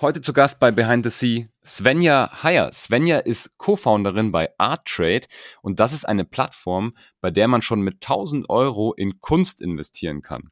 Heute zu Gast bei Behind the Sea Svenja Heyer. Svenja ist Co-Founderin bei ArtTrade und das ist eine Plattform, bei der man schon mit 1000 Euro in Kunst investieren kann.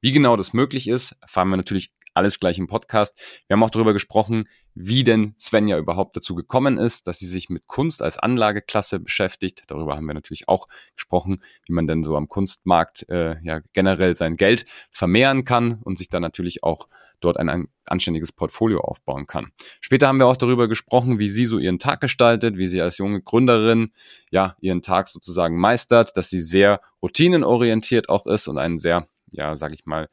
Wie genau das möglich ist, erfahren wir natürlich alles gleich im Podcast. Wir haben auch darüber gesprochen, wie denn Svenja überhaupt dazu gekommen ist, dass sie sich mit Kunst als Anlageklasse beschäftigt. Darüber haben wir natürlich auch gesprochen, wie man denn so am Kunstmarkt äh, ja generell sein Geld vermehren kann und sich dann natürlich auch dort ein, ein anständiges Portfolio aufbauen kann. Später haben wir auch darüber gesprochen, wie sie so ihren Tag gestaltet, wie sie als junge Gründerin ja ihren Tag sozusagen meistert, dass sie sehr routinenorientiert auch ist und einen sehr, ja, sag ich mal,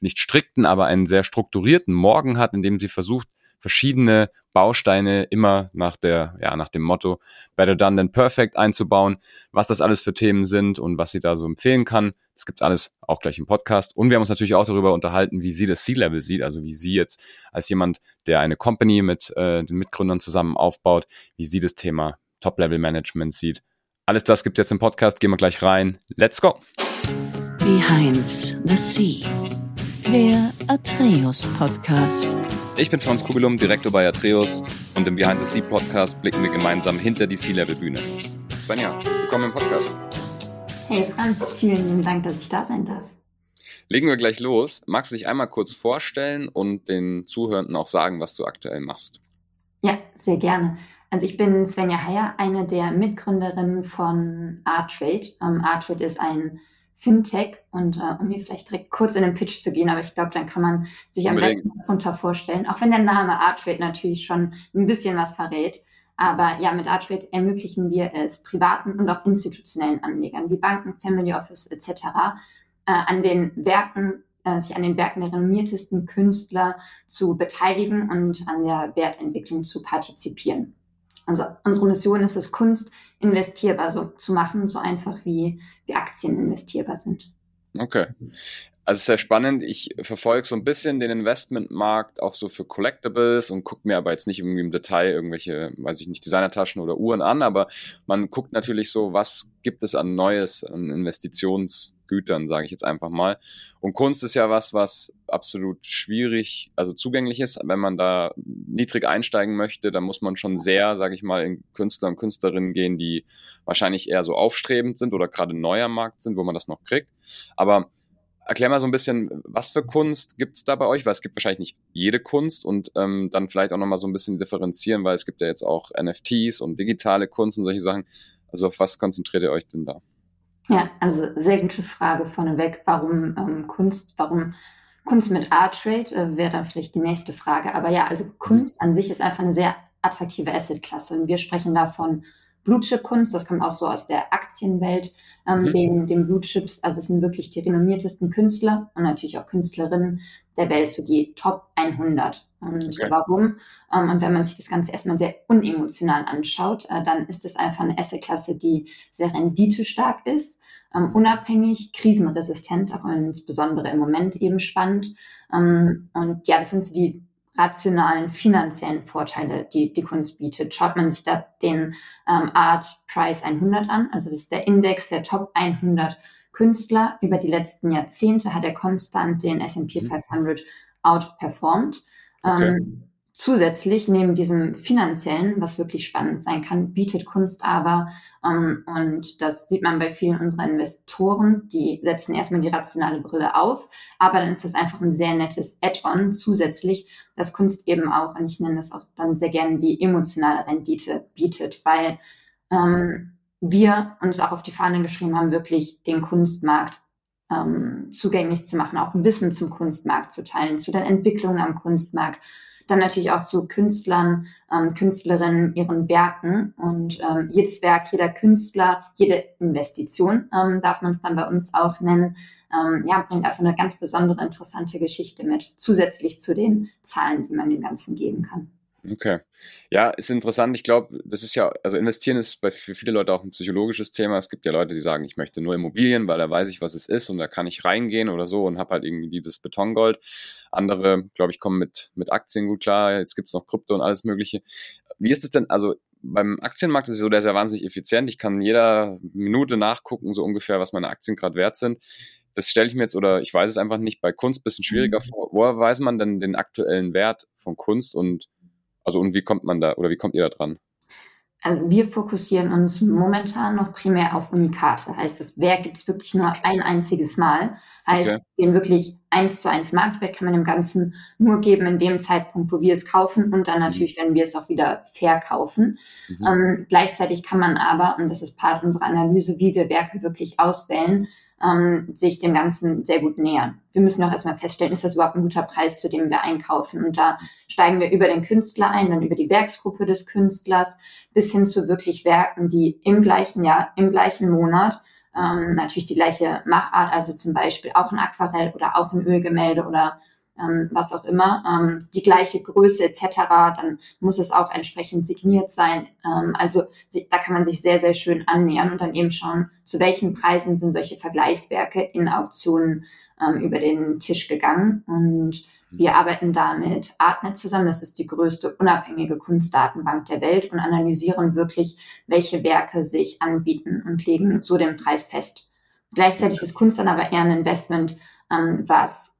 nicht strikten, aber einen sehr strukturierten Morgen hat, in dem sie versucht, verschiedene Bausteine immer nach der, ja, nach dem Motto Better Done Than Perfect einzubauen, was das alles für Themen sind und was sie da so empfehlen kann. Das gibt's alles auch gleich im Podcast. Und wir haben uns natürlich auch darüber unterhalten, wie sie das C-Level sieht, also wie sie jetzt als jemand, der eine Company mit äh, den Mitgründern zusammen aufbaut, wie sie das Thema Top-Level-Management sieht. Alles das gibt's jetzt im Podcast. Gehen wir gleich rein. Let's go! Behind the Sea der Atreus Podcast. Ich bin Franz Kugelum, Direktor bei Atreus und im Behind the Sea Podcast blicken wir gemeinsam hinter die Sea-Level-Bühne. Svenja, willkommen im Podcast. Hey Franz, vielen lieben Dank, dass ich da sein darf. Legen wir gleich los. Magst du dich einmal kurz vorstellen und den Zuhörenden auch sagen, was du aktuell machst? Ja, sehr gerne. Also ich bin Svenja Heyer, eine der Mitgründerinnen von Artrade. Um, ähm, Artrade ist ein Fintech und äh, um hier vielleicht direkt kurz in den Pitch zu gehen, aber ich glaube, dann kann man sich am besten was drunter vorstellen, auch wenn der Name Artrade natürlich schon ein bisschen was verrät. Aber ja, mit Artrade ermöglichen wir es privaten und auch institutionellen Anlegern wie Banken, Family Office etc. Äh, an den Werken, äh, sich an den Werken der renommiertesten Künstler zu beteiligen und an der Wertentwicklung zu partizipieren. Also unsere Mission ist es, Kunst investierbar so zu machen, so einfach wie, wie Aktien investierbar sind. Okay. Also sehr spannend. Ich verfolge so ein bisschen den Investmentmarkt auch so für Collectibles und gucke mir aber jetzt nicht irgendwie im Detail irgendwelche, weiß ich nicht, Designertaschen oder Uhren an, aber man guckt natürlich so, was gibt es an Neues, an Investitionsgütern, sage ich jetzt einfach mal. Und Kunst ist ja was, was absolut schwierig, also zugänglich ist. Wenn man da niedrig einsteigen möchte, dann muss man schon sehr, sage ich mal, in Künstler und Künstlerinnen gehen, die wahrscheinlich eher so aufstrebend sind oder gerade neuer Markt sind, wo man das noch kriegt. Aber Erklär mal so ein bisschen, was für Kunst gibt es da bei euch? Weil es gibt wahrscheinlich nicht jede Kunst und ähm, dann vielleicht auch nochmal so ein bisschen differenzieren, weil es gibt ja jetzt auch NFTs und digitale Kunst und solche Sachen. Also auf was konzentriert ihr euch denn da? Ja, also sehr gute Frage vorneweg. Warum ähm, Kunst? Warum Kunst mit Art Trade äh, wäre dann vielleicht die nächste Frage. Aber ja, also Kunst mhm. an sich ist einfach eine sehr attraktive Assetklasse und wir sprechen davon Blue Kunst, das kommt auch so aus der Aktienwelt, ähm, mhm. den, den Blue Chips, also es sind wirklich die renommiertesten Künstler und natürlich auch Künstlerinnen der Welt, so die Top 100. Und okay. warum? Ähm, und wenn man sich das Ganze erstmal sehr unemotional anschaut, äh, dann ist es einfach eine Assetklasse, die sehr renditestark ist, ähm, unabhängig, krisenresistent, auch insbesondere im Moment eben spannend. Ähm, und ja, das sind so die rationalen finanziellen Vorteile, die die Kunst bietet. Schaut man sich da den ähm, Art Price 100 an, also das ist der Index der Top 100 Künstler. Über die letzten Jahrzehnte hat er konstant den S&P 500 mhm. outperformed. Okay. Ähm, Zusätzlich neben diesem finanziellen, was wirklich spannend sein kann, bietet Kunst aber, ähm, und das sieht man bei vielen unserer Investoren, die setzen erstmal die rationale Brille auf, aber dann ist das einfach ein sehr nettes Add-on zusätzlich, dass Kunst eben auch, und ich nenne das auch dann sehr gerne die emotionale Rendite bietet, weil ähm, wir uns auch auf die Fahne geschrieben haben, wirklich den Kunstmarkt ähm, zugänglich zu machen, auch Wissen zum Kunstmarkt zu teilen, zu den Entwicklungen am Kunstmarkt dann natürlich auch zu Künstlern, ähm, Künstlerinnen, ihren Werken. Und ähm, jedes Werk, jeder Künstler, jede Investition, ähm, darf man es dann bei uns auch nennen, ähm, ja, bringt einfach eine ganz besondere, interessante Geschichte mit, zusätzlich zu den Zahlen, die man dem Ganzen geben kann. Okay. Ja, ist interessant. Ich glaube, das ist ja, also investieren ist bei, für viele Leute auch ein psychologisches Thema. Es gibt ja Leute, die sagen, ich möchte nur Immobilien, weil da weiß ich, was es ist und da kann ich reingehen oder so und habe halt irgendwie dieses Betongold. Andere, glaube ich, kommen mit, mit Aktien gut klar. Jetzt gibt es noch Krypto und alles Mögliche. Wie ist es denn, also beim Aktienmarkt ist es so, der ist ja wahnsinnig effizient. Ich kann jeder Minute nachgucken, so ungefähr, was meine Aktien gerade wert sind das stelle ich mir jetzt, oder ich weiß es einfach nicht, bei Kunst ein bisschen schwieriger mhm. vor. Woher weiß man denn den aktuellen Wert von Kunst und also und wie kommt man da oder wie kommt ihr da dran? Also wir fokussieren uns momentan noch primär auf Unikate. Heißt, das Werk gibt es wirklich nur ein einziges Mal. Heißt, okay. den wirklich eins zu eins Marktwert kann man dem Ganzen nur geben in dem Zeitpunkt, wo wir es kaufen und dann mhm. natürlich, wenn wir es auch wieder verkaufen. Mhm. Ähm, gleichzeitig kann man aber, und das ist Part unserer Analyse, wie wir Werke wirklich auswählen, ähm, sich dem Ganzen sehr gut nähern. Wir müssen auch erstmal feststellen, ist das überhaupt ein guter Preis, zu dem wir einkaufen? Und da steigen wir über den Künstler ein, dann über die Werksgruppe des Künstlers bis hin zu wirklich Werken, die im gleichen Jahr, im gleichen Monat ähm, natürlich die gleiche Machart, also zum Beispiel auch ein Aquarell oder auch ein Ölgemälde oder ähm, was auch immer, ähm, die gleiche Größe etc., dann muss es auch entsprechend signiert sein. Ähm, also da kann man sich sehr, sehr schön annähern und dann eben schauen, zu welchen Preisen sind solche Vergleichswerke in Auktionen ähm, über den Tisch gegangen. Und wir arbeiten da mit Artnet zusammen. Das ist die größte unabhängige Kunstdatenbank der Welt und analysieren wirklich, welche Werke sich anbieten und legen so den Preis fest. Gleichzeitig ist Kunst dann aber eher ein Investment, ähm, was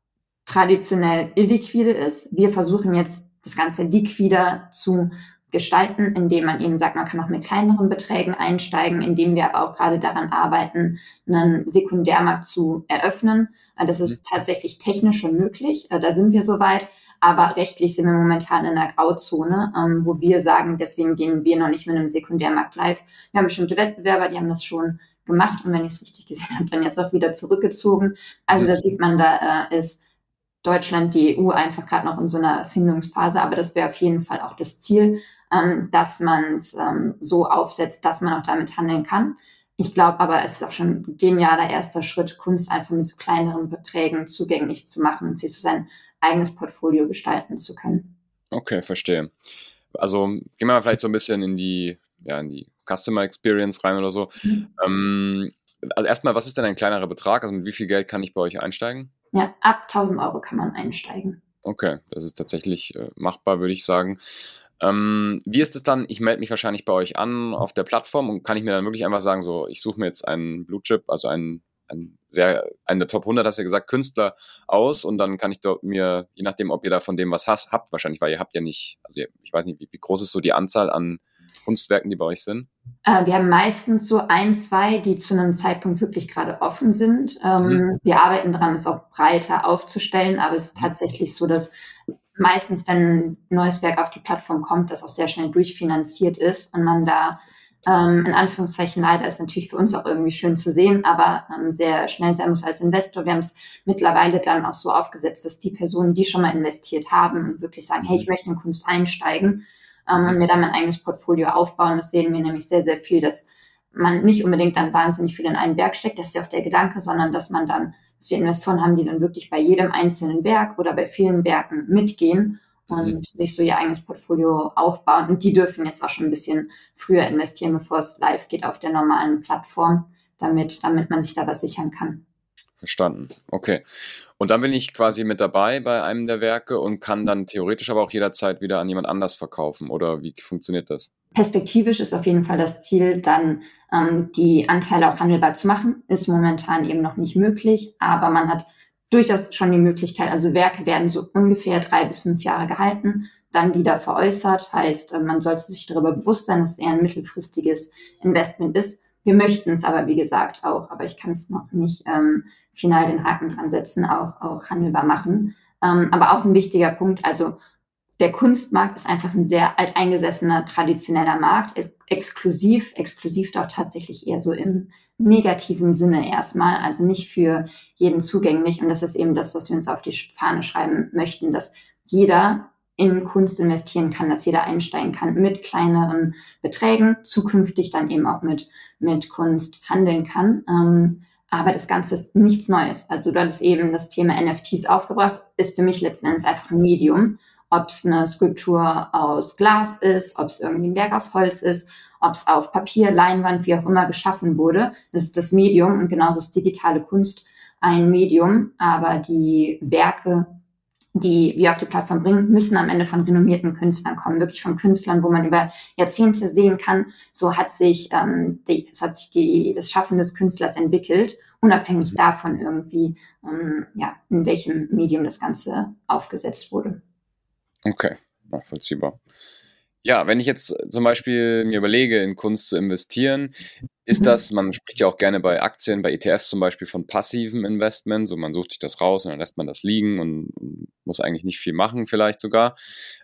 traditionell illiquide ist. Wir versuchen jetzt das Ganze liquider zu gestalten, indem man eben sagt, man kann auch mit kleineren Beträgen einsteigen, indem wir aber auch gerade daran arbeiten, einen Sekundärmarkt zu eröffnen. Das ist mhm. tatsächlich technisch schon möglich. Da sind wir soweit. Aber rechtlich sind wir momentan in einer Grauzone, ähm, wo wir sagen, deswegen gehen wir noch nicht mit einem Sekundärmarkt live. Wir haben bestimmte Wettbewerber, die haben das schon gemacht und wenn ich es richtig gesehen habe, dann jetzt auch wieder zurückgezogen. Also da sieht man, da äh, ist Deutschland, die EU einfach gerade noch in so einer Erfindungsphase, aber das wäre auf jeden Fall auch das Ziel, ähm, dass man es ähm, so aufsetzt, dass man auch damit handeln kann. Ich glaube aber, es ist auch schon ein genialer erster Schritt, Kunst einfach mit so kleineren Beträgen zugänglich zu machen und sich so sein eigenes Portfolio gestalten zu können. Okay, verstehe. Also gehen wir mal vielleicht so ein bisschen in die, ja, in die Customer Experience rein oder so. Mhm. Ähm, also erstmal, was ist denn ein kleinerer Betrag? Also mit wie viel Geld kann ich bei euch einsteigen? Ja, ab 1000 Euro kann man einsteigen. Okay, das ist tatsächlich äh, machbar, würde ich sagen. Ähm, wie ist es dann? Ich melde mich wahrscheinlich bei euch an auf der Plattform und kann ich mir dann wirklich einfach sagen, so, ich suche mir jetzt einen Blue Chip, also einen, einen sehr, einen Top 100, hast du ja gesagt, Künstler aus und dann kann ich dort mir, je nachdem, ob ihr da von dem was habt, wahrscheinlich, weil ihr habt ja nicht, also ich weiß nicht, wie, wie groß ist so die Anzahl an Kunstwerken, die bei euch sind? Äh, wir haben meistens so ein, zwei, die zu einem Zeitpunkt wirklich gerade offen sind. Ähm, mhm. Wir arbeiten daran, es auch breiter aufzustellen, aber es ist tatsächlich so, dass meistens, wenn ein neues Werk auf die Plattform kommt, das auch sehr schnell durchfinanziert ist und man da ähm, in Anführungszeichen leider ist natürlich für uns auch irgendwie schön zu sehen, aber ähm, sehr schnell sein muss als Investor. Wir haben es mittlerweile dann auch so aufgesetzt, dass die Personen, die schon mal investiert haben und wirklich sagen, hey, ich mhm. möchte in Kunst einsteigen, ähm, und mir dann mein eigenes Portfolio aufbauen. Das sehen wir nämlich sehr, sehr viel, dass man nicht unbedingt dann wahnsinnig viel in einen Berg steckt, das ist ja auch der Gedanke, sondern dass man dann, dass wir Investoren haben, die dann wirklich bei jedem einzelnen Werk oder bei vielen Werken mitgehen und mhm. sich so ihr eigenes Portfolio aufbauen. Und die dürfen jetzt auch schon ein bisschen früher investieren, bevor es live geht auf der normalen Plattform, damit, damit man sich da was sichern kann. Verstanden. Okay. Und dann bin ich quasi mit dabei bei einem der Werke und kann dann theoretisch aber auch jederzeit wieder an jemand anders verkaufen. Oder wie funktioniert das? Perspektivisch ist auf jeden Fall das Ziel, dann ähm, die Anteile auch handelbar zu machen. Ist momentan eben noch nicht möglich, aber man hat durchaus schon die Möglichkeit, also Werke werden so ungefähr drei bis fünf Jahre gehalten, dann wieder veräußert. Heißt, äh, man sollte sich darüber bewusst sein, dass es eher ein mittelfristiges Investment ist. Wir möchten es aber, wie gesagt, auch, aber ich kann es noch nicht ähm, final den Haken dran setzen, auch, auch handelbar machen. Ähm, aber auch ein wichtiger Punkt, also der Kunstmarkt ist einfach ein sehr alteingesessener, traditioneller Markt, ist exklusiv, exklusiv doch tatsächlich eher so im negativen Sinne erstmal, also nicht für jeden zugänglich. Und das ist eben das, was wir uns auf die Fahne schreiben möchten, dass jeder in Kunst investieren kann, dass jeder einsteigen kann mit kleineren Beträgen, zukünftig dann eben auch mit, mit Kunst handeln kann. Ähm, aber das Ganze ist nichts Neues. Also du hattest eben das Thema NFTs aufgebracht, ist für mich letzten Endes einfach ein Medium. Ob es eine Skulptur aus Glas ist, ob es irgendwie ein Werk aus Holz ist, ob es auf Papier, Leinwand, wie auch immer geschaffen wurde. Das ist das Medium und genauso ist digitale Kunst ein Medium, aber die Werke die wir auf die Plattform bringen, müssen am Ende von renommierten Künstlern kommen, wirklich von Künstlern, wo man über Jahrzehnte sehen kann, so hat sich, ähm, die, so hat sich die, das Schaffen des Künstlers entwickelt, unabhängig mhm. davon irgendwie, ähm, ja, in welchem Medium das Ganze aufgesetzt wurde. Okay, nachvollziehbar. Ja, wenn ich jetzt zum Beispiel mir überlege, in Kunst zu investieren, ist mhm. das, man spricht ja auch gerne bei Aktien, bei ETFs zum Beispiel von passivem Investment, so man sucht sich das raus und dann lässt man das liegen und muss eigentlich nicht viel machen, vielleicht sogar.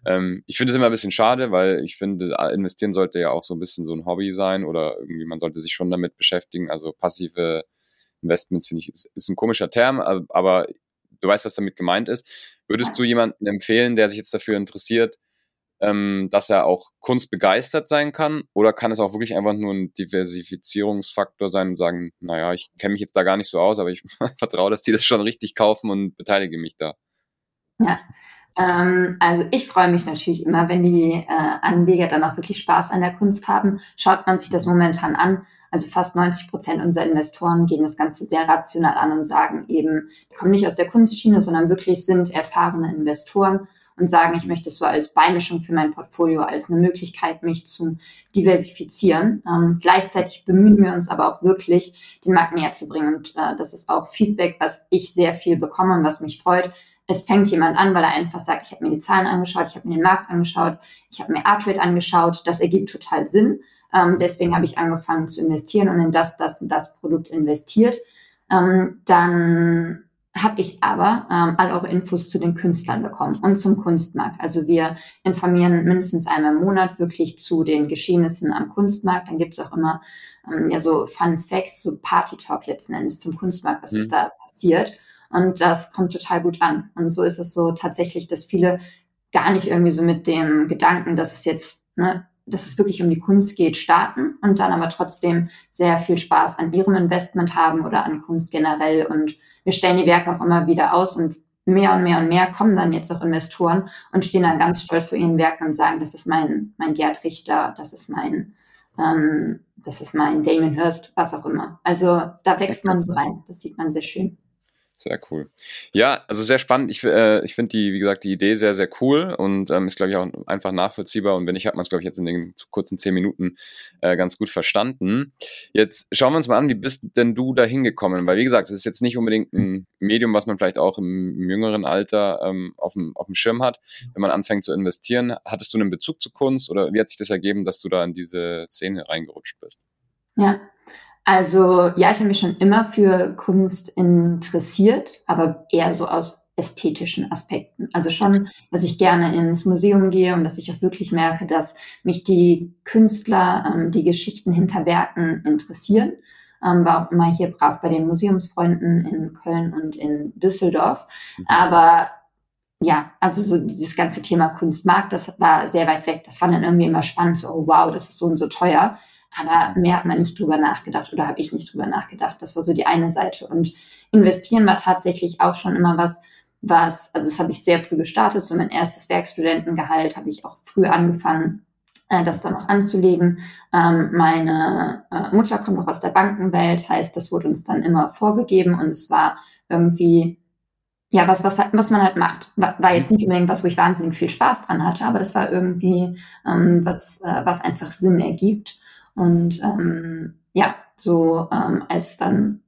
Ähm, ich finde es immer ein bisschen schade, weil ich finde, investieren sollte ja auch so ein bisschen so ein Hobby sein oder irgendwie man sollte sich schon damit beschäftigen. Also passive Investments finde ich ist, ist ein komischer Term, aber du weißt, was damit gemeint ist. Würdest du jemanden empfehlen, der sich jetzt dafür interessiert, ähm, dass er auch kunstbegeistert sein kann? Oder kann es auch wirklich einfach nur ein Diversifizierungsfaktor sein und sagen, naja, ich kenne mich jetzt da gar nicht so aus, aber ich vertraue, dass die das schon richtig kaufen und beteilige mich da? Ja, ähm, also ich freue mich natürlich immer, wenn die äh, Anleger dann auch wirklich Spaß an der Kunst haben. Schaut man sich das momentan an. Also fast 90 Prozent unserer Investoren gehen das Ganze sehr rational an und sagen eben, die kommen nicht aus der Kunstschiene, sondern wirklich sind erfahrene Investoren und sagen, ich möchte es so als Beimischung für mein Portfolio, als eine Möglichkeit, mich zu diversifizieren. Ähm, gleichzeitig bemühen wir uns aber auch wirklich, den Markt näher zu bringen. Und äh, das ist auch Feedback, was ich sehr viel bekomme und was mich freut. Es fängt jemand an, weil er einfach sagt, ich habe mir die Zahlen angeschaut, ich habe mir den Markt angeschaut, ich habe mir Artrate angeschaut, das ergibt total Sinn. Ähm, deswegen habe ich angefangen zu investieren und in das, das und das Produkt investiert. Ähm, dann habe ich aber ähm, all eure Infos zu den Künstlern bekommen und zum Kunstmarkt. Also wir informieren mindestens einmal im Monat wirklich zu den Geschehnissen am Kunstmarkt. Dann gibt es auch immer ähm, ja so Fun Facts, so Party Talk letzten Endes zum Kunstmarkt, was mhm. ist da passiert. Und das kommt total gut an. Und so ist es so tatsächlich, dass viele gar nicht irgendwie so mit dem Gedanken, dass es jetzt ne, dass es wirklich um die Kunst geht, starten und dann aber trotzdem sehr viel Spaß an ihrem Investment haben oder an Kunst generell. Und wir stellen die Werke auch immer wieder aus und mehr und mehr und mehr kommen dann jetzt auch Investoren und stehen dann ganz stolz vor ihren Werken und sagen, das ist mein, mein Gerd Richter, das ist mein, ähm, das ist mein Damien Hirst, was auch immer. Also da wächst man so rein. Das sieht man sehr schön. Sehr cool. Ja, also sehr spannend. Ich, äh, ich finde die, wie gesagt, die Idee sehr, sehr cool und ähm, ist, glaube ich, auch einfach nachvollziehbar. Und wenn nicht, hat man es, glaube ich, jetzt in den kurzen zehn Minuten äh, ganz gut verstanden. Jetzt schauen wir uns mal an, wie bist denn du da hingekommen? Weil, wie gesagt, es ist jetzt nicht unbedingt ein Medium, was man vielleicht auch im, im jüngeren Alter ähm, auf, dem, auf dem Schirm hat, wenn man anfängt zu investieren. Hattest du einen Bezug zu Kunst oder wie hat sich das ergeben, dass du da in diese Szene reingerutscht bist? Ja, also ja, ich habe mich schon immer für Kunst interessiert, aber eher so aus ästhetischen Aspekten. Also schon, dass ich gerne ins Museum gehe und dass ich auch wirklich merke, dass mich die Künstler, ähm, die Geschichten hinter Werken interessieren. Ähm, war auch immer hier brav bei den Museumsfreunden in Köln und in Düsseldorf. Mhm. Aber ja, also so dieses ganze Thema Kunstmarkt, das war sehr weit weg. Das war dann irgendwie immer spannend, so, oh, wow, das ist so und so teuer. Aber mehr hat man nicht drüber nachgedacht oder habe ich nicht drüber nachgedacht. Das war so die eine Seite. Und investieren war tatsächlich auch schon immer was, was, also das habe ich sehr früh gestartet. So mein erstes Werkstudentengehalt habe ich auch früh angefangen, äh, das dann noch anzulegen. Ähm, meine äh, Mutter kommt auch aus der Bankenwelt, heißt, das wurde uns dann immer vorgegeben und es war irgendwie ja, was, was, was man halt macht. War, war jetzt nicht unbedingt was, wo ich wahnsinnig viel Spaß dran hatte, aber das war irgendwie ähm, was, äh, was einfach Sinn ergibt. Und ähm, ja, so ähm, als dann,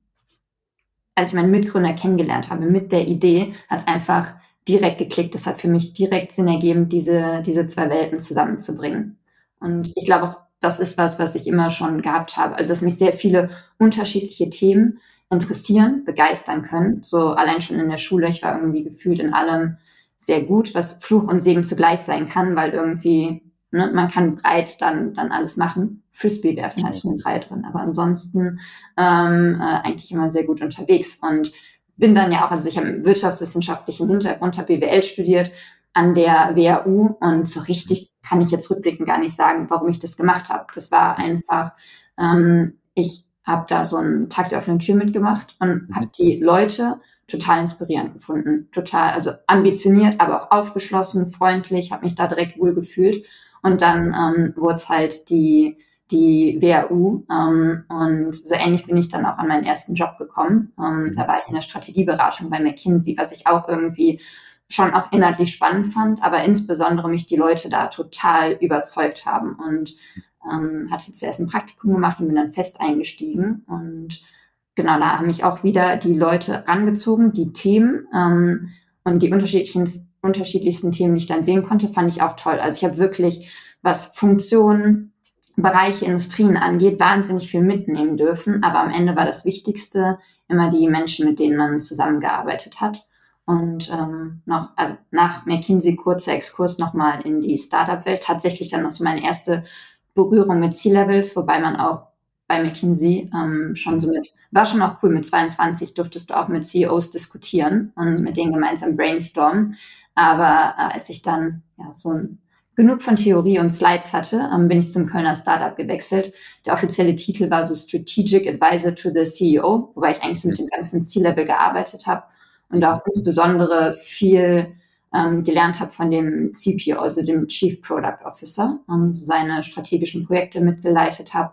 als ich meinen Mitgründer kennengelernt habe mit der Idee, hat es einfach direkt geklickt. Das hat für mich direkt Sinn ergeben, diese, diese zwei Welten zusammenzubringen. Und ich glaube auch, das ist was, was ich immer schon gehabt habe. Also, dass mich sehr viele unterschiedliche Themen interessieren, begeistern können. So allein schon in der Schule, ich war irgendwie gefühlt in allem sehr gut, was Fluch und Segen zugleich sein kann, weil irgendwie Ne? Man kann breit dann, dann alles machen. Frisbee werfen hatte ich eine 3 drin, aber ansonsten ähm, äh, eigentlich immer sehr gut unterwegs und bin dann ja auch, also ich habe einen wirtschaftswissenschaftlichen Hintergrund, habe BWL studiert an der WHU und so richtig kann ich jetzt rückblickend gar nicht sagen, warum ich das gemacht habe. Das war einfach, ähm, ich habe da so einen Tag der offenen Tür mitgemacht und habe die Leute total inspirierend gefunden. Total, also ambitioniert, aber auch aufgeschlossen, freundlich, habe mich da direkt wohl gefühlt. Und dann ähm, wurde es halt die, die WAU. Ähm, und so ähnlich bin ich dann auch an meinen ersten Job gekommen. Ähm, mhm. Da war ich in der Strategieberatung bei McKinsey, was ich auch irgendwie schon auch inhaltlich spannend fand, aber insbesondere mich die Leute da total überzeugt haben und ähm, hatte zuerst ein Praktikum gemacht und bin dann fest eingestiegen und genau, da haben mich auch wieder die Leute rangezogen, die Themen ähm, und die unterschiedlichen, unterschiedlichsten Themen, die ich dann sehen konnte, fand ich auch toll. Also ich habe wirklich, was Funktionen, Bereiche, Industrien angeht, wahnsinnig viel mitnehmen dürfen. Aber am Ende war das Wichtigste immer die Menschen, mit denen man zusammengearbeitet hat. Und ähm, noch, also nach McKinsey kurzer Exkurs nochmal in die Startup-Welt. Tatsächlich dann noch so meine erste Berührung mit C-Levels, wobei man auch bei McKinsey ähm, schon so mit, war schon auch cool, mit 22 durftest du auch mit CEOs diskutieren und mit denen gemeinsam brainstormen. Aber äh, als ich dann ja so ein, genug von Theorie und Slides hatte, ähm, bin ich zum Kölner Startup gewechselt. Der offizielle Titel war so Strategic Advisor to the CEO, wobei ich eigentlich so mit dem ganzen C-Level gearbeitet habe und auch insbesondere viel ähm, gelernt habe von dem CPO, also dem Chief Product Officer, ähm, so seine strategischen Projekte mitgeleitet habe.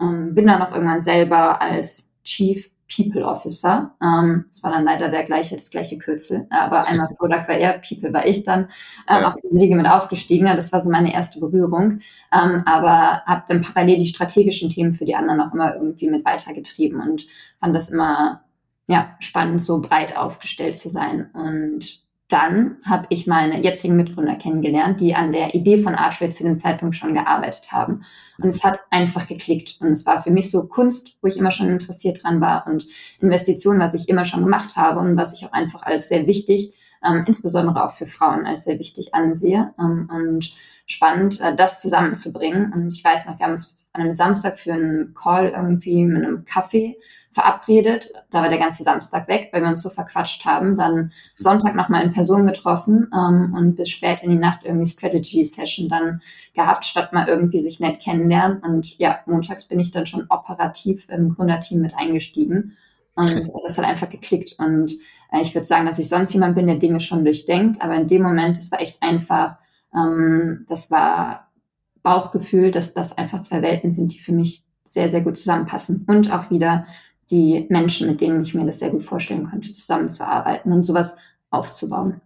Ähm, bin dann auch irgendwann selber als Chief People Officer. Ähm, das war dann leider der gleiche, das gleiche Kürzel. Aber einmal Product war er, People war ich dann. Ähm, ja. Auch so die Wege mit aufgestiegen. Das war so meine erste Berührung. Ähm, aber habe dann parallel die strategischen Themen für die anderen auch immer irgendwie mit weitergetrieben und fand das immer ja, spannend, so breit aufgestellt zu sein. Und dann habe ich meine jetzigen Mitgründer kennengelernt, die an der Idee von Archway zu dem Zeitpunkt schon gearbeitet haben. Und es hat einfach geklickt. Und es war für mich so Kunst, wo ich immer schon interessiert dran war und Investitionen, was ich immer schon gemacht habe und was ich auch einfach als sehr wichtig, ähm, insbesondere auch für Frauen als sehr wichtig ansehe. Ähm, und spannend, äh, das zusammenzubringen. Und ich weiß noch, wir haben uns an einem Samstag für einen Call irgendwie mit einem Kaffee verabredet. Da war der ganze Samstag weg, weil wir uns so verquatscht haben. Dann Sonntag nochmal in Person getroffen ähm, und bis spät in die Nacht irgendwie Strategy-Session dann gehabt, statt mal irgendwie sich nett kennenlernen. Und ja, montags bin ich dann schon operativ im Gründerteam mit eingestiegen. Und das hat einfach geklickt. Und äh, ich würde sagen, dass ich sonst jemand bin, der Dinge schon durchdenkt. Aber in dem Moment, es war echt einfach, ähm, das war Bauchgefühl, dass das einfach zwei Welten sind, die für mich sehr, sehr gut zusammenpassen. Und auch wieder die Menschen, mit denen ich mir das sehr gut vorstellen konnte, zusammenzuarbeiten und sowas aufzubauen.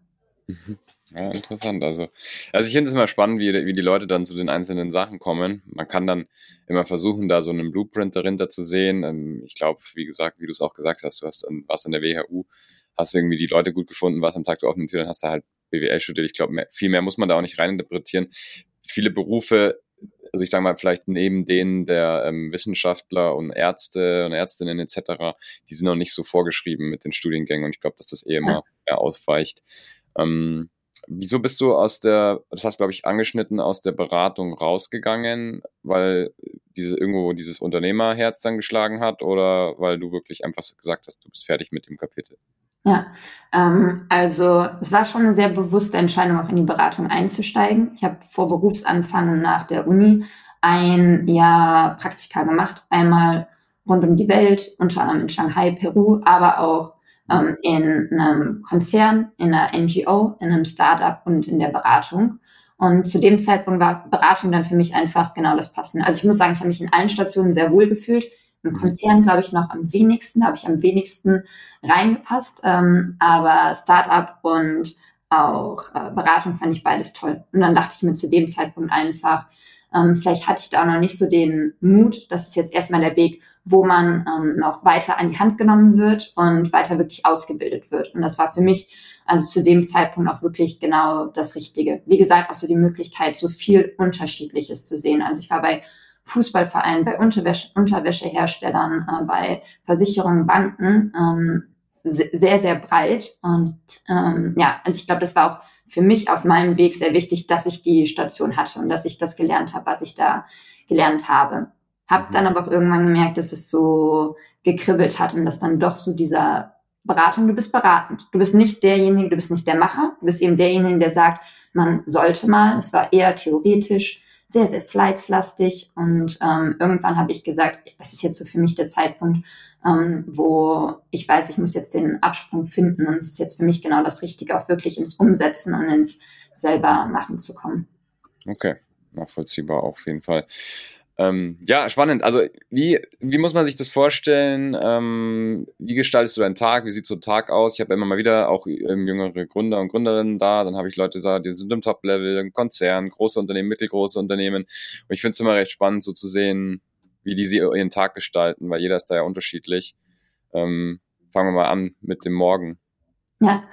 Mhm. Ja, interessant. Also, also ich finde es immer spannend, wie, wie die Leute dann zu den einzelnen Sachen kommen. Man kann dann immer versuchen, da so einen Blueprint dahinter zu sehen. Ähm, ich glaube, wie gesagt, wie du es auch gesagt hast, du hast was in der WHU, hast irgendwie die Leute gut gefunden, was am Tag der offenen Tür, dann hast du halt BWL studiert. Ich glaube, viel mehr muss man da auch nicht reininterpretieren. Viele Berufe also ich sage mal, vielleicht neben denen der ähm, Wissenschaftler und Ärzte und Ärztinnen etc., die sind noch nicht so vorgeschrieben mit den Studiengängen und ich glaube, dass das eh immer mehr ausweicht. Ähm, wieso bist du aus der, das hast glaube ich angeschnitten, aus der Beratung rausgegangen, weil diese irgendwo dieses Unternehmerherz dann geschlagen hat oder weil du wirklich einfach gesagt hast, du bist fertig mit dem Kapitel? Ja, ähm, also es war schon eine sehr bewusste Entscheidung, auch in die Beratung einzusteigen. Ich habe vor Berufsanfang nach der Uni ein Jahr Praktika gemacht, einmal rund um die Welt, unter anderem in Shanghai, Peru, aber auch ähm, in einem Konzern, in einer NGO, in einem Startup und in der Beratung. Und zu dem Zeitpunkt war Beratung dann für mich einfach genau das Passende. Also ich muss sagen, ich habe mich in allen Stationen sehr wohl gefühlt. Im. Konzern, glaube ich, noch am wenigsten, habe ich am wenigsten reingepasst. Ähm, aber Startup und auch äh, Beratung fand ich beides toll. Und dann dachte ich mir zu dem Zeitpunkt einfach, ähm, vielleicht hatte ich da auch noch nicht so den Mut. Das ist jetzt erstmal der Weg, wo man ähm, noch weiter an die Hand genommen wird und weiter wirklich ausgebildet wird. Und das war für mich also zu dem Zeitpunkt auch wirklich genau das Richtige. Wie gesagt, auch so die Möglichkeit, so viel Unterschiedliches zu sehen. Also ich war bei Fußballvereinen, bei Unterwäsche, Unterwäscheherstellern, äh, bei Versicherungen, Banken, ähm, sehr, sehr breit. Und ähm, ja, also ich glaube, das war auch für mich auf meinem Weg sehr wichtig, dass ich die Station hatte und dass ich das gelernt habe, was ich da gelernt habe. Hab mhm. dann aber auch irgendwann gemerkt, dass es so gekribbelt hat und dass dann doch so dieser Beratung, du bist beratend. Du bist nicht derjenige, du bist nicht der Macher, du bist eben derjenige, der sagt, man sollte mal. Es war eher theoretisch sehr, sehr slideslastig. Und ähm, irgendwann habe ich gesagt, das ist jetzt so für mich der Zeitpunkt, ähm, wo ich weiß, ich muss jetzt den Absprung finden und es ist jetzt für mich genau das Richtige, auch wirklich ins Umsetzen und ins selber machen zu kommen. Okay, nachvollziehbar auf jeden Fall. Ähm, ja, spannend. Also wie, wie muss man sich das vorstellen? Ähm, wie gestaltest du deinen Tag? Wie sieht so ein Tag aus? Ich habe immer mal wieder auch ähm, jüngere Gründer und Gründerinnen da. Dann habe ich Leute da, die sind im Top-Level, Konzern, große Unternehmen, mittelgroße Unternehmen. Und ich finde es immer recht spannend, so zu sehen, wie die sie ihren Tag gestalten, weil jeder ist da ja unterschiedlich. Ähm, fangen wir mal an mit dem Morgen. Ja,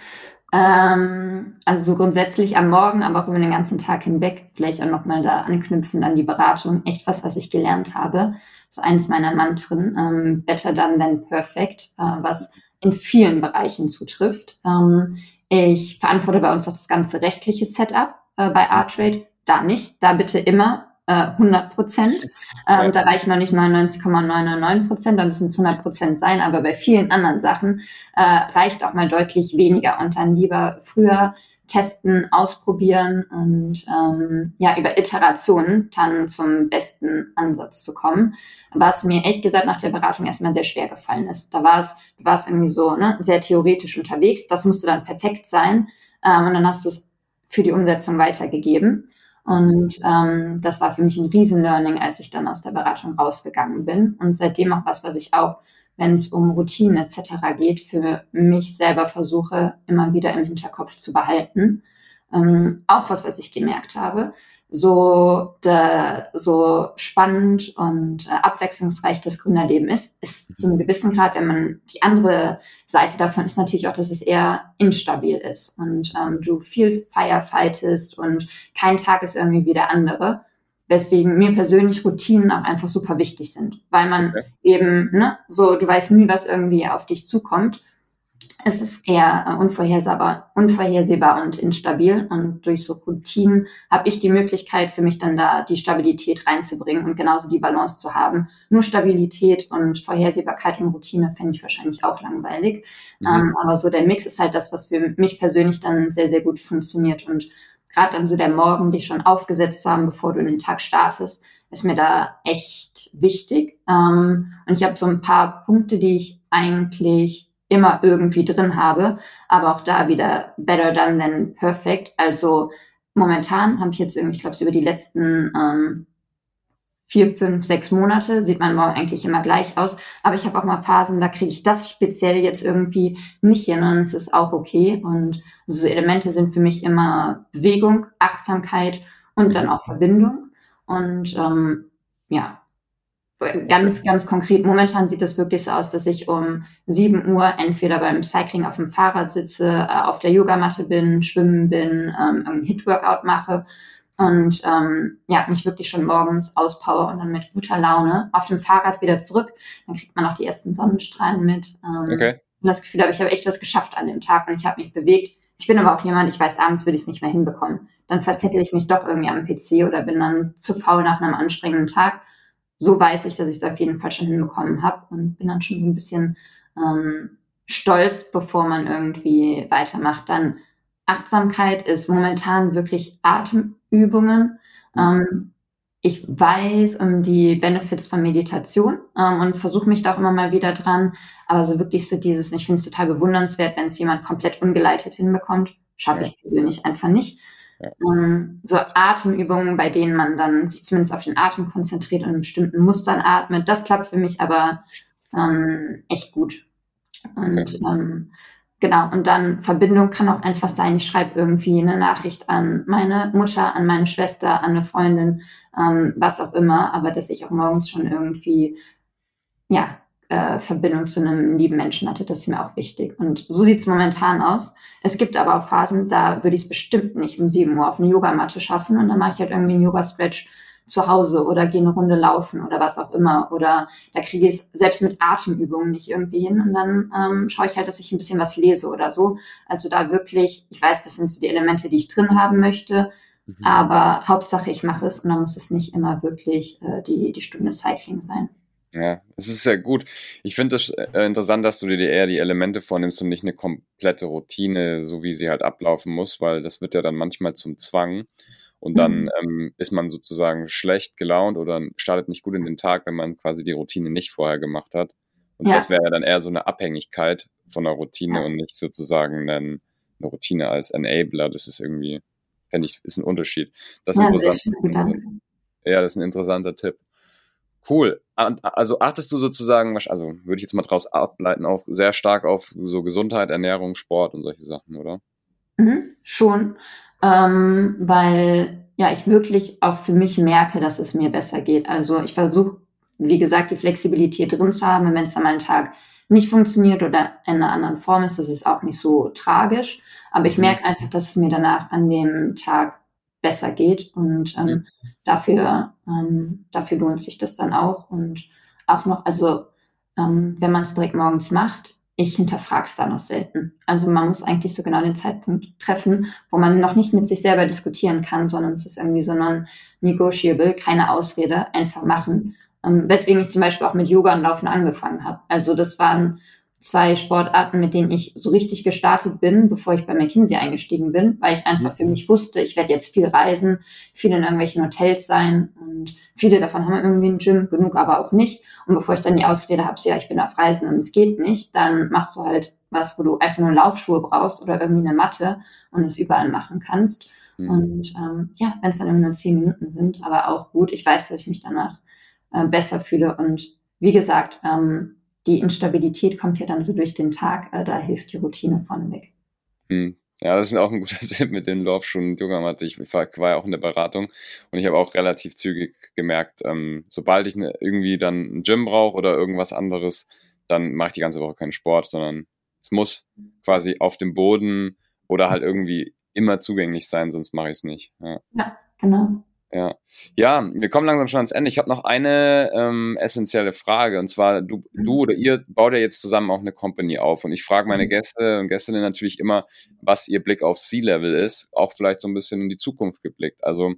ähm, also so grundsätzlich am Morgen, aber auch über den ganzen Tag hinweg, vielleicht auch nochmal da anknüpfen an die Beratung, echt was, was ich gelernt habe. So eins meiner Mantren, ähm, better done than perfect, äh, was in vielen Bereichen zutrifft. Ähm, ich verantworte bei uns auch das ganze rechtliche Setup äh, bei Artrade. Da nicht, da bitte immer 100 äh, Prozent. Ähm, da reichen noch nicht 99,999 Prozent, da müssen es 100 Prozent sein. Aber bei vielen anderen Sachen äh, reicht auch mal deutlich weniger und dann lieber früher testen, ausprobieren und ähm, ja über Iterationen dann zum besten Ansatz zu kommen. Was mir echt gesagt nach der Beratung erstmal sehr schwer gefallen ist. Da war es, du warst irgendwie so ne, sehr theoretisch unterwegs. Das musste dann perfekt sein ähm, und dann hast du es für die Umsetzung weitergegeben. Und ähm, das war für mich ein Riesen-Learning, als ich dann aus der Beratung rausgegangen bin. Und seitdem auch was, was ich auch, wenn es um Routinen etc. geht, für mich selber versuche, immer wieder im Hinterkopf zu behalten. Ähm, auch was, was ich gemerkt habe so, de, so spannend und äh, abwechslungsreich das Gründerleben ist, ist zu einem gewissen Grad, wenn man die andere Seite davon ist natürlich auch, dass es eher instabil ist und ähm, du viel firefightest und kein Tag ist irgendwie wie der andere. Weswegen mir persönlich Routinen auch einfach super wichtig sind, weil man okay. eben, ne, so, du weißt nie, was irgendwie auf dich zukommt es ist eher äh, unvorhersehbar, unvorhersehbar und instabil. Und durch so Routinen habe ich die Möglichkeit, für mich dann da die Stabilität reinzubringen und genauso die Balance zu haben. Nur Stabilität und Vorhersehbarkeit und Routine fände ich wahrscheinlich auch langweilig. Mhm. Ähm, aber so der Mix ist halt das, was für mich persönlich dann sehr, sehr gut funktioniert. Und gerade dann so der Morgen, dich schon aufgesetzt zu haben, bevor du in den Tag startest, ist mir da echt wichtig. Ähm, und ich habe so ein paar Punkte, die ich eigentlich immer irgendwie drin habe. Aber auch da wieder better done than perfect. Also momentan habe ich jetzt irgendwie, ich glaube, über die letzten ähm, vier, fünf, sechs Monate sieht mein Morgen eigentlich immer gleich aus. Aber ich habe auch mal Phasen, da kriege ich das speziell jetzt irgendwie nicht hin und es ist auch okay. Und so Elemente sind für mich immer Bewegung, Achtsamkeit und dann auch Verbindung. Und ähm, ja, ganz, ganz konkret, momentan sieht es wirklich so aus, dass ich um 7 Uhr entweder beim Cycling auf dem Fahrrad sitze, äh, auf der Yogamatte bin, schwimmen bin, ähm, ein Hit-Workout mache und ähm, ja, mich wirklich schon morgens auspower und dann mit guter Laune auf dem Fahrrad wieder zurück. Dann kriegt man auch die ersten Sonnenstrahlen mit. Ähm, okay. Und das Gefühl habe, ich habe echt was geschafft an dem Tag und ich habe mich bewegt. Ich bin aber auch jemand, ich weiß, abends würde ich es nicht mehr hinbekommen. Dann verzettel ich mich doch irgendwie am PC oder bin dann zu faul nach einem anstrengenden Tag so weiß ich, dass ich es auf jeden Fall schon hinbekommen habe und bin dann schon so ein bisschen ähm, stolz, bevor man irgendwie weitermacht. Dann Achtsamkeit ist momentan wirklich Atemübungen. Ähm, ich weiß um die Benefits von Meditation ähm, und versuche mich da auch immer mal wieder dran. Aber so wirklich so dieses, ich finde es total bewundernswert, wenn es jemand komplett ungeleitet hinbekommt. Schaffe ich persönlich einfach nicht. Ähm, so Atemübungen, bei denen man dann sich zumindest auf den Atem konzentriert und in bestimmten Mustern atmet. Das klappt für mich aber ähm, echt gut. Und okay. ähm, genau, und dann Verbindung kann auch einfach sein, ich schreibe irgendwie eine Nachricht an meine Mutter, an meine Schwester, an eine Freundin, ähm, was auch immer, aber dass ich auch morgens schon irgendwie ja, äh, Verbindung zu einem lieben Menschen hatte. Das ist mir auch wichtig. Und so sieht es momentan aus. Es gibt aber auch Phasen, da würde ich es bestimmt nicht um 7 Uhr auf eine Yogamatte schaffen und dann mache ich halt irgendwie einen Yoga-Stretch zu Hause oder gehe eine Runde laufen oder was auch immer. Oder da kriege ich es selbst mit Atemübungen nicht irgendwie hin und dann ähm, schaue ich halt, dass ich ein bisschen was lese oder so. Also da wirklich, ich weiß, das sind so die Elemente, die ich drin haben möchte, mhm. aber Hauptsache ich mache es und dann muss es nicht immer wirklich äh, die, die Stunde Cycling sein. Ja, es ist sehr gut. Ich finde es äh, interessant, dass du dir eher die Elemente vornimmst und nicht eine komplette Routine, so wie sie halt ablaufen muss, weil das wird ja dann manchmal zum Zwang. Und dann mhm. ähm, ist man sozusagen schlecht gelaunt oder startet nicht gut in den Tag, wenn man quasi die Routine nicht vorher gemacht hat. Und ja. das wäre ja dann eher so eine Abhängigkeit von der Routine ja. und nicht sozusagen eine, eine Routine als Enabler. Das ist irgendwie, finde ich, ist ein Unterschied. Das ist ja, interessant. Ja, das ist ein interessanter Tipp. Cool. Also achtest du sozusagen, also würde ich jetzt mal draus ableiten, auch sehr stark auf so Gesundheit, Ernährung, Sport und solche Sachen, oder? Mhm, schon, ähm, weil ja ich wirklich auch für mich merke, dass es mir besser geht. Also ich versuche, wie gesagt, die Flexibilität drin zu haben, wenn es dann mal einen Tag nicht funktioniert oder in einer anderen Form ist, das ist auch nicht so tragisch. Aber ich mhm. merke einfach, dass es mir danach an dem Tag besser geht und ähm, dafür, ähm, dafür lohnt sich das dann auch. Und auch noch, also ähm, wenn man es direkt morgens macht, ich hinterfrage es da noch selten. Also man muss eigentlich so genau den Zeitpunkt treffen, wo man noch nicht mit sich selber diskutieren kann, sondern es ist irgendwie so non-negotiable, keine Ausrede, einfach machen. Ähm, weswegen ich zum Beispiel auch mit Yoga und Laufen angefangen habe. Also das waren zwei Sportarten, mit denen ich so richtig gestartet bin, bevor ich bei McKinsey eingestiegen bin, weil ich einfach für mich wusste, ich werde jetzt viel reisen, viel in irgendwelchen Hotels sein und viele davon haben irgendwie ein Gym, genug aber auch nicht. Und bevor ich dann die Ausrede habe, ja, ich bin auf Reisen und es geht nicht, dann machst du halt was, wo du einfach nur Laufschuhe brauchst oder irgendwie eine Matte und es überall machen kannst. Mhm. Und ähm, ja, wenn es dann immer nur zehn Minuten sind, aber auch gut. Ich weiß, dass ich mich danach äh, besser fühle und wie gesagt, ähm, die Instabilität kommt ja dann so durch den Tag, äh, da hilft die Routine vorneweg. Hm. Ja, das ist auch ein guter Tipp mit den Laufschuhen und Yogamatte. Ich war, ja auch in der Beratung und ich habe auch relativ zügig gemerkt, ähm, sobald ich ne, irgendwie dann ein Gym brauche oder irgendwas anderes, dann mache ich die ganze Woche keinen Sport, sondern es muss quasi auf dem Boden oder halt irgendwie immer zugänglich sein, sonst mache ich es nicht. Ja. ja, genau. Ja. ja, wir kommen langsam schon ans Ende. Ich habe noch eine ähm, essentielle Frage und zwar du, mhm. du oder ihr baut ja jetzt zusammen auch eine Company auf und ich frage meine mhm. Gäste und Gästinnen natürlich immer, was ihr Blick auf C-Level ist, auch vielleicht so ein bisschen in die Zukunft geblickt. Also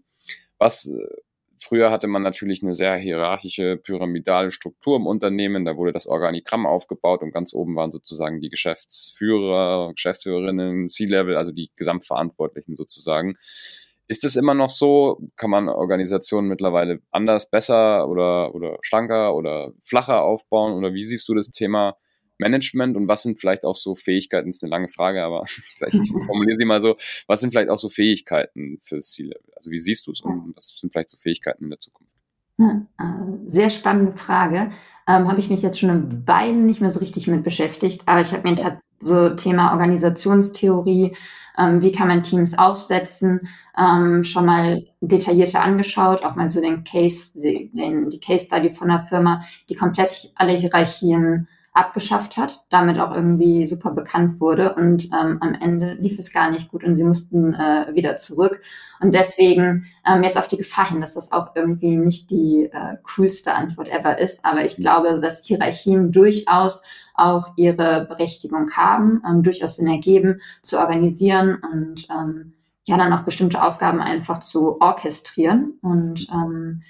was äh, früher hatte man natürlich eine sehr hierarchische pyramidale Struktur im Unternehmen, da wurde das Organigramm aufgebaut und ganz oben waren sozusagen die Geschäftsführer, Geschäftsführerinnen, C-Level, also die Gesamtverantwortlichen sozusagen. Ist es immer noch so? Kann man Organisationen mittlerweile anders, besser oder, oder schlanker oder flacher aufbauen? Oder wie siehst du das Thema Management und was sind vielleicht auch so Fähigkeiten? Das ist eine lange Frage, aber ich formuliere sie mal so. Was sind vielleicht auch so Fähigkeiten fürs C-Level? Also wie siehst du es und was sind vielleicht so Fähigkeiten in der Zukunft? Äh, sehr spannende Frage. Ähm, habe ich mich jetzt schon eine Weile nicht mehr so richtig mit beschäftigt, aber ich habe mir so Thema Organisationstheorie ähm, wie kann man Teams aufsetzen, ähm, schon mal detaillierter angeschaut, auch mal so den Case, den, die Case Study von der Firma, die komplett alle Hierarchien abgeschafft hat, damit auch irgendwie super bekannt wurde. Und ähm, am Ende lief es gar nicht gut und sie mussten äh, wieder zurück. Und deswegen ähm, jetzt auf die Gefahr hin, dass das auch irgendwie nicht die äh, coolste Antwort ever ist, aber ich glaube, dass Hierarchien durchaus auch ihre Berechtigung haben, ähm, durchaus Sinn ergeben, zu organisieren und ähm, ja dann auch bestimmte Aufgaben einfach zu orchestrieren. Und ähm,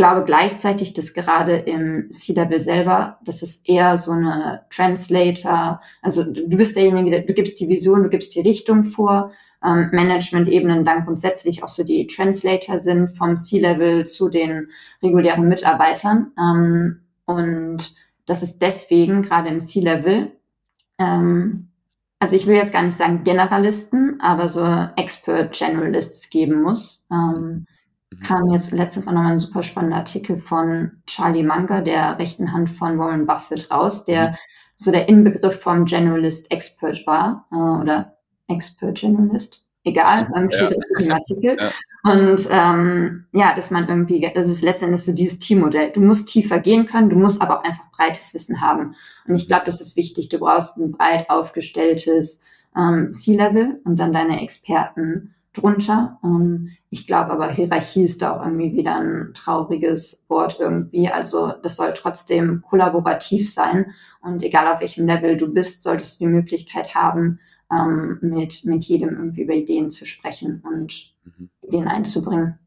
glaube gleichzeitig, dass gerade im C-Level selber, das ist eher so eine Translator, also du bist derjenige, du gibst die Vision, du gibst die Richtung vor, ähm, Management-Ebenen dann grundsätzlich auch so die Translator sind vom C-Level zu den regulären Mitarbeitern. Ähm, und das ist deswegen gerade im C-Level, ähm, also ich will jetzt gar nicht sagen Generalisten, aber so Expert Generalists geben muss. Ähm. Kam jetzt letztens auch nochmal ein super spannender Artikel von Charlie Munger, der rechten Hand von Warren Buffett raus, der mhm. so der Inbegriff vom Generalist Expert war äh, oder Expert Generalist. Egal, ähm, steht ja. richtig im Artikel. Ja. Und ähm, ja, dass man irgendwie, das ist letztendlich so dieses Teammodell. Du musst tiefer gehen können, du musst aber auch einfach breites Wissen haben. Und ich glaube, das ist wichtig. Du brauchst ein breit aufgestelltes ähm, C-Level und dann deine Experten drunter. Ähm, ich glaube aber, Hierarchie ist da auch irgendwie wieder ein trauriges Wort irgendwie. Also das soll trotzdem kollaborativ sein. Und egal auf welchem Level du bist, solltest du die Möglichkeit haben, ähm, mit, mit jedem irgendwie über Ideen zu sprechen und mhm. Ideen einzubringen.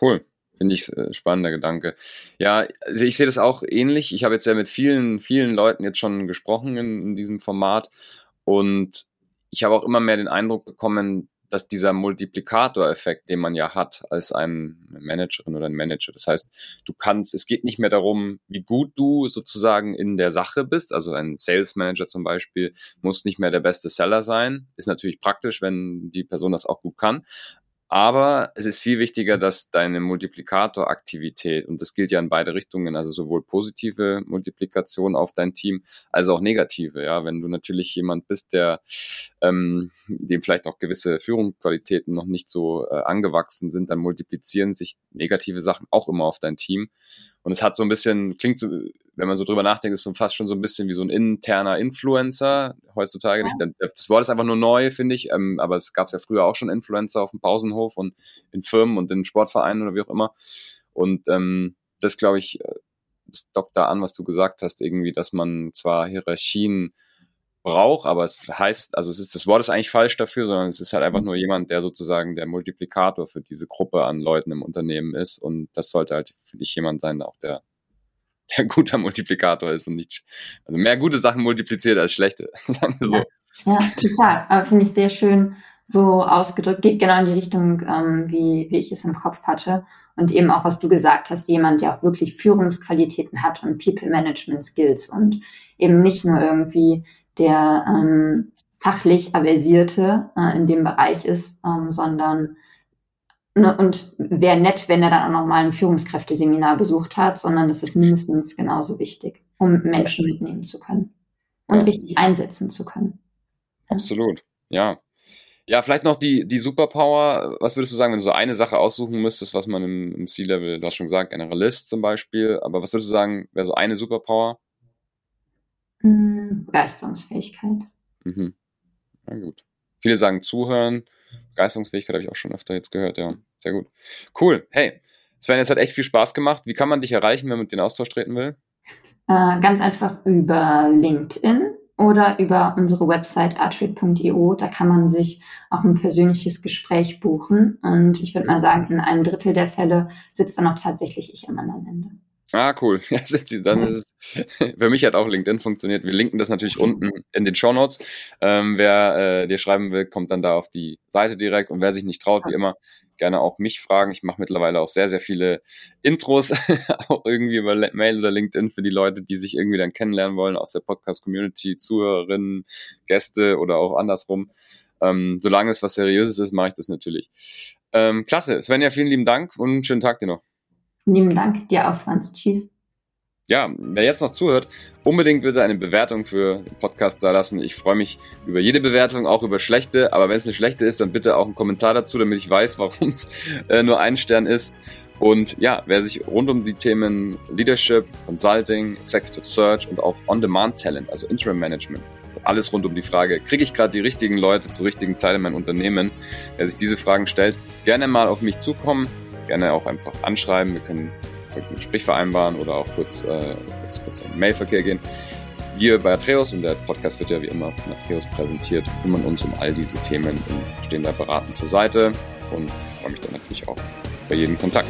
Cool. Finde ich äh, spannender Gedanke. Ja, also ich sehe das auch ähnlich. Ich habe jetzt ja mit vielen, vielen Leuten jetzt schon gesprochen in, in diesem Format und ich habe auch immer mehr den Eindruck bekommen, dass dieser Multiplikatoreffekt, den man ja hat als ein Managerin oder ein Manager, das heißt, du kannst, es geht nicht mehr darum, wie gut du sozusagen in der Sache bist, also ein Sales Manager zum Beispiel muss nicht mehr der beste Seller sein, ist natürlich praktisch, wenn die Person das auch gut kann, Aber es ist viel wichtiger, dass deine Multiplikatoraktivität, und das gilt ja in beide Richtungen, also sowohl positive Multiplikation auf dein Team als auch negative. Ja, wenn du natürlich jemand bist, der ähm, dem vielleicht auch gewisse Führungsqualitäten noch nicht so äh, angewachsen sind, dann multiplizieren sich negative Sachen auch immer auf dein Team. Und es hat so ein bisschen, klingt so, wenn man so drüber nachdenkt, ist so fast schon so ein bisschen wie so ein interner Influencer heutzutage. Ja. Nicht, das Wort ist einfach nur neu, finde ich, ähm, aber es gab ja früher auch schon Influencer auf dem Pausenhof und in Firmen und in Sportvereinen oder wie auch immer. Und ähm, das, glaube ich, äh, das dockt da an, was du gesagt hast, irgendwie, dass man zwar Hierarchien braucht, aber es heißt, also es ist, das Wort ist eigentlich falsch dafür, sondern es ist halt einfach nur jemand, der sozusagen der Multiplikator für diese Gruppe an Leuten im Unternehmen ist. Und das sollte halt, finde ich, jemand sein, auch der der guter Multiplikator ist und nicht, also mehr gute Sachen multipliziert als schlechte, sagen wir so. Ja, ja total. Aber finde ich sehr schön so ausgedrückt, geht genau in die Richtung, ähm, wie, wie ich es im Kopf hatte. Und eben auch, was du gesagt hast, jemand, der auch wirklich Führungsqualitäten hat und People Management Skills und eben nicht nur irgendwie der ähm, fachlich Aversierte äh, in dem Bereich ist, ähm, sondern Ne, und wäre nett, wenn er dann auch nochmal ein Führungskräfteseminar besucht hat, sondern das ist mindestens genauso wichtig, um Menschen mitnehmen zu können und ja. richtig einsetzen zu können. Absolut, ja. Ja, vielleicht noch die, die Superpower. Was würdest du sagen, wenn du so eine Sache aussuchen müsstest, was man im, im C-Level, du hast schon gesagt, Generalist zum Beispiel, aber was würdest du sagen, wäre so eine Superpower? Begeisterungsfähigkeit. Mhm. Na gut. Viele sagen zuhören. Begeisterungsfähigkeit habe ich auch schon öfter jetzt gehört, ja. Sehr gut. Cool. Hey, Sven, es hat echt viel Spaß gemacht. Wie kann man dich erreichen, wenn man mit den Austausch treten will? Äh, ganz einfach über LinkedIn oder über unsere Website artrade.io. Da kann man sich auch ein persönliches Gespräch buchen. Und ich würde mal sagen, in einem Drittel der Fälle sitzt dann auch tatsächlich ich am anderen Ende. Ah, cool. Ja, dann ist es, für mich hat auch LinkedIn funktioniert. Wir linken das natürlich unten in den Show Notes. Ähm, wer äh, dir schreiben will, kommt dann da auf die Seite direkt. Und wer sich nicht traut, wie immer, gerne auch mich fragen. Ich mache mittlerweile auch sehr, sehr viele Intros, auch irgendwie über Mail oder LinkedIn für die Leute, die sich irgendwie dann kennenlernen wollen aus der Podcast-Community, Zuhörerinnen, Gäste oder auch andersrum. Ähm, solange es was Seriöses ist, mache ich das natürlich. Ähm, klasse. Svenja, vielen lieben Dank und schönen Tag dir noch. Lieben Dank dir auch, Franz. Tschüss. Ja, wer jetzt noch zuhört, unbedingt bitte eine Bewertung für den Podcast da lassen. Ich freue mich über jede Bewertung, auch über schlechte. Aber wenn es eine schlechte ist, dann bitte auch einen Kommentar dazu, damit ich weiß, warum es äh, nur ein Stern ist. Und ja, wer sich rund um die Themen Leadership, Consulting, Executive Search und auch On-Demand-Talent, also Interim Management, alles rund um die Frage, kriege ich gerade die richtigen Leute zur richtigen Zeit in mein Unternehmen? Wer sich diese Fragen stellt, gerne mal auf mich zukommen gerne auch einfach anschreiben. Wir können ein Gespräch vereinbaren oder auch kurz, äh, kurz, kurz in den Mailverkehr gehen. Wir bei Atreus und der Podcast wird ja wie immer von Atreus präsentiert, kümmern uns um all diese Themen und stehen da beratend zur Seite und freue mich dann natürlich auch bei jedem Kontakt.